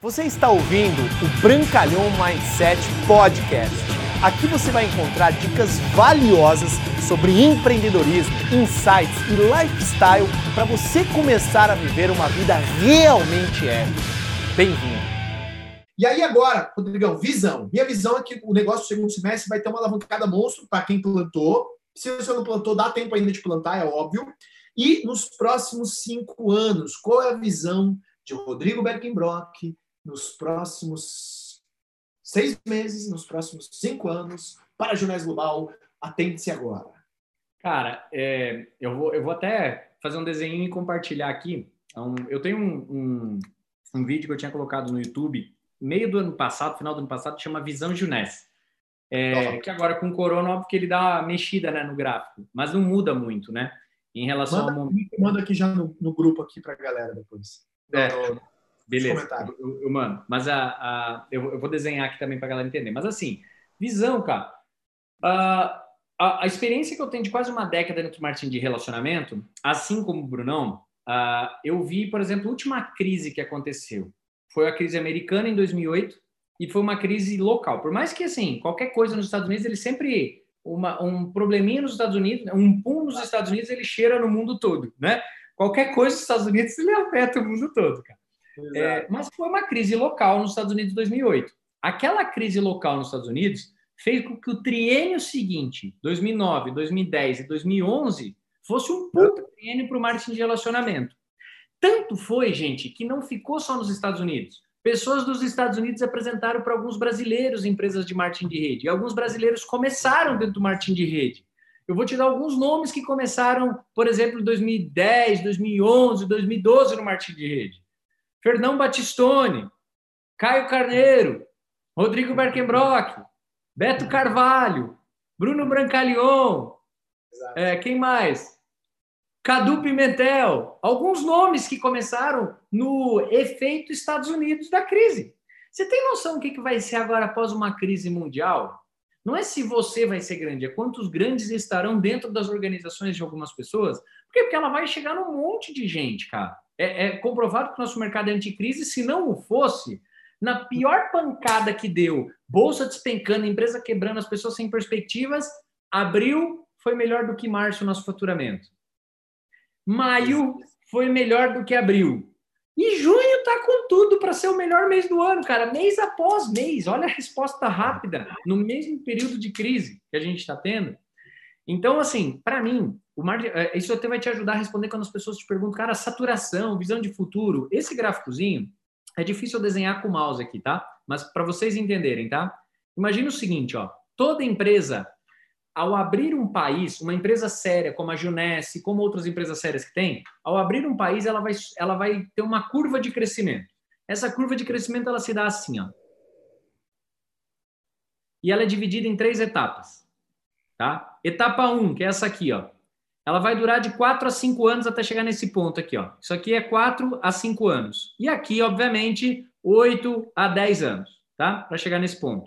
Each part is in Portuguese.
Você está ouvindo o Brancalhão Mindset Podcast. Aqui você vai encontrar dicas valiosas sobre empreendedorismo, insights e lifestyle para você começar a viver uma vida realmente épica. Bem-vindo! E aí agora, Rodrigão, visão. Minha visão é que o negócio do segundo semestre vai ter uma alavancada monstro para quem plantou. Se você não plantou, dá tempo ainda de plantar, é óbvio. E nos próximos cinco anos, qual é a visão de Rodrigo Berkenbrock nos próximos seis meses, nos próximos cinco anos, para a Jornais Global? Atente-se agora. Cara, é, eu, vou, eu vou até fazer um desenho e compartilhar aqui. Um, eu tenho um, um, um, vídeo que eu tinha colocado no YouTube, meio do ano passado, final do ano passado, que chama Visão Juness. É, que agora com o corona, óbvio que ele dá uma mexida né, no gráfico, mas não muda muito, né? Em relação manda, ao momento. Manda aqui já no, no grupo aqui para a galera depois. É, no, beleza. Eu, eu, mano, mas a, a eu, eu, vou desenhar aqui também para a galera entender. Mas assim, visão, cara. a, a, experiência que eu tenho de quase uma década dentro do marketing de relacionamento, assim como o Brunão, uh, eu vi, por exemplo, a última crise que aconteceu. Foi a crise americana em 2008 e foi uma crise local. Por mais que, assim, qualquer coisa nos Estados Unidos, ele sempre uma, um probleminha nos Estados Unidos, um pum nos Estados Unidos, ele cheira no mundo todo, né? Qualquer coisa nos Estados Unidos, ele afeta o mundo todo, cara. É, mas foi uma crise local nos Estados Unidos em 2008. Aquela crise local nos Estados Unidos fez com que o triênio seguinte, 2009, 2010 e 2011, fosse um puta triênio para o marketing de relacionamento. Tanto foi, gente, que não ficou só nos Estados Unidos. Pessoas dos Estados Unidos apresentaram para alguns brasileiros empresas de marketing de rede. E alguns brasileiros começaram dentro do marketing de rede. Eu vou te dar alguns nomes que começaram, por exemplo, em 2010, 2011, 2012 no marketing de rede. Fernão Batistone, Caio Carneiro, Rodrigo Berkenbrock, Beto Carvalho, Bruno Brancalion, é, quem mais? Cadu Pimentel, alguns nomes que começaram no efeito Estados Unidos da crise. Você tem noção do que, que vai ser agora após uma crise mundial? Não é se você vai ser grande, é quantos grandes estarão dentro das organizações de algumas pessoas. Por quê? Porque ela vai chegar num monte de gente, cara. É, é comprovado que o nosso mercado é anticrise. Se não o fosse, na pior pancada que deu, bolsa despencando, empresa quebrando, as pessoas sem perspectivas, abril foi melhor do que março no nosso faturamento. Maio foi melhor do que abril. E junho tá com tudo para ser o melhor mês do ano, cara. Mês após mês. Olha a resposta rápida no mesmo período de crise que a gente está tendo. Então, assim, para mim, o mar... É, isso até vai te ajudar a responder quando as pessoas te perguntam, cara, saturação, visão de futuro. Esse gráficozinho é difícil desenhar com o mouse aqui, tá? Mas para vocês entenderem, tá? Imagina o seguinte, ó. Toda empresa ao abrir um país, uma empresa séria como a Junesse, como outras empresas sérias que tem, ao abrir um país, ela vai, ela vai ter uma curva de crescimento. Essa curva de crescimento ela se dá assim, ó. E ela é dividida em três etapas, tá? Etapa 1, um, que é essa aqui, ó. Ela vai durar de 4 a 5 anos até chegar nesse ponto aqui, ó. Isso aqui é 4 a 5 anos. E aqui, obviamente, 8 a 10 anos, tá? Para chegar nesse ponto.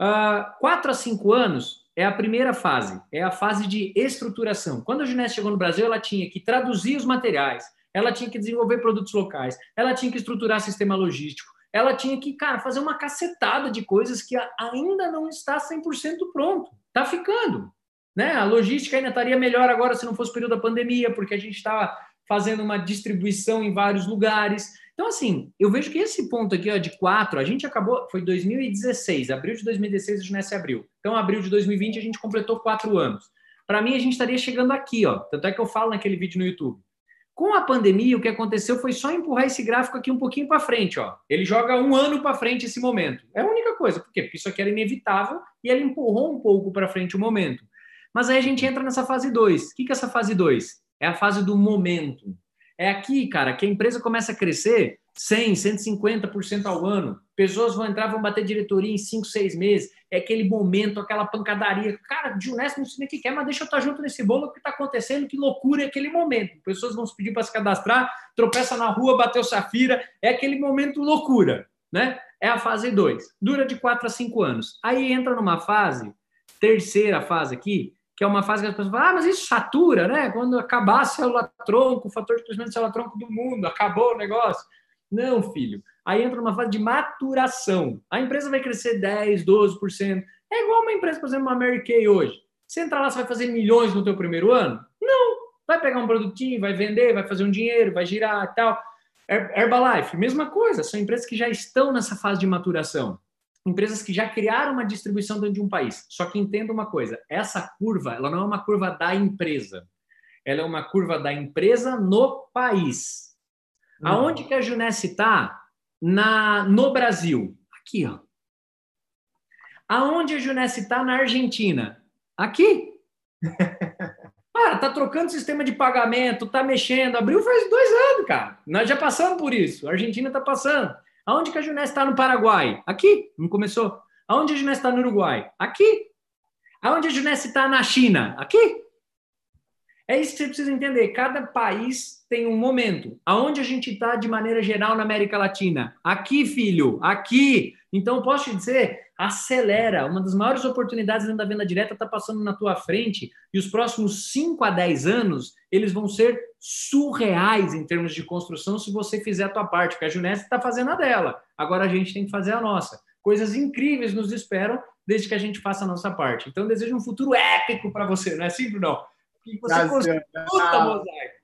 Uh, ah, 4 a 5 anos é a primeira fase, é a fase de estruturação. Quando a Juness chegou no Brasil, ela tinha que traduzir os materiais, ela tinha que desenvolver produtos locais, ela tinha que estruturar sistema logístico, ela tinha que, cara, fazer uma cacetada de coisas que ainda não está 100% pronto. Tá ficando, né? A logística ainda estaria melhor agora se não fosse o período da pandemia, porque a gente está fazendo uma distribuição em vários lugares. Então, assim, eu vejo que esse ponto aqui, ó, de 4, a gente acabou, foi 2016, abril de 2016 a Junesse abriu. Então, abril de 2020 a gente completou quatro anos. Para mim, a gente estaria chegando aqui, ó. Tanto é que eu falo naquele vídeo no YouTube. Com a pandemia, o que aconteceu foi só empurrar esse gráfico aqui um pouquinho para frente, ó. Ele joga um ano para frente esse momento. É a única coisa. Por quê? Porque isso aqui era inevitável e ele empurrou um pouco para frente o momento. Mas aí a gente entra nessa fase 2. O que é essa fase 2? É a fase do momento. É aqui, cara, que a empresa começa a crescer 100, 150% ao ano. Pessoas vão entrar, vão bater diretoria em 5, 6 meses. É aquele momento, aquela pancadaria. Cara, de honesto não sei nem o que quer, mas deixa eu estar junto nesse bolo, o que está acontecendo, que loucura é aquele momento. Pessoas vão se pedir para se cadastrar, tropeça na rua, bateu safira. É aquele momento loucura, né? É a fase 2. Dura de 4 a 5 anos. Aí entra numa fase, terceira fase aqui, que é uma fase que as pessoas falam, ah, mas isso satura, né? Quando acabar a célula-tronco, o fator de crescimento da célula-tronco do mundo, acabou o negócio. Não, filho. Aí entra numa fase de maturação. A empresa vai crescer 10, 12%. É igual uma empresa, por exemplo, uma Mary Kay hoje. Você entra lá, você vai fazer milhões no teu primeiro ano? Não. Vai pegar um produtinho, vai vender, vai fazer um dinheiro, vai girar e tal. Herbalife, mesma coisa. São empresas que já estão nessa fase de maturação. Empresas que já criaram uma distribuição dentro de um país. Só que entenda uma coisa, essa curva, ela não é uma curva da empresa. Ela é uma curva da empresa no país. Uhum. Aonde que a Junesse está? Na, no Brasil. Aqui, ó. Aonde a Junesse está na Argentina? Aqui. Cara, tá trocando sistema de pagamento, tá mexendo. Abriu faz dois anos, cara. Nós já passamos por isso. A Argentina tá passando. Aonde que a Junesse está no Paraguai? Aqui. Não começou. Aonde a Junesse está no Uruguai? Aqui. Aonde a Junesse está na China? Aqui. É isso que você precisa entender. Cada país tem um momento. Aonde a gente está de maneira geral na América Latina? Aqui, filho, aqui. Então, posso te dizer, acelera. Uma das maiores oportunidades dentro da venda direta está passando na tua frente e os próximos 5 a 10 anos, eles vão ser surreais em termos de construção se você fizer a tua parte, porque a Junessa está fazendo a dela. Agora a gente tem que fazer a nossa. Coisas incríveis nos esperam desde que a gente faça a nossa parte. Então, desejo um futuro épico para você, não é simples, não? que você construa, Mosaico.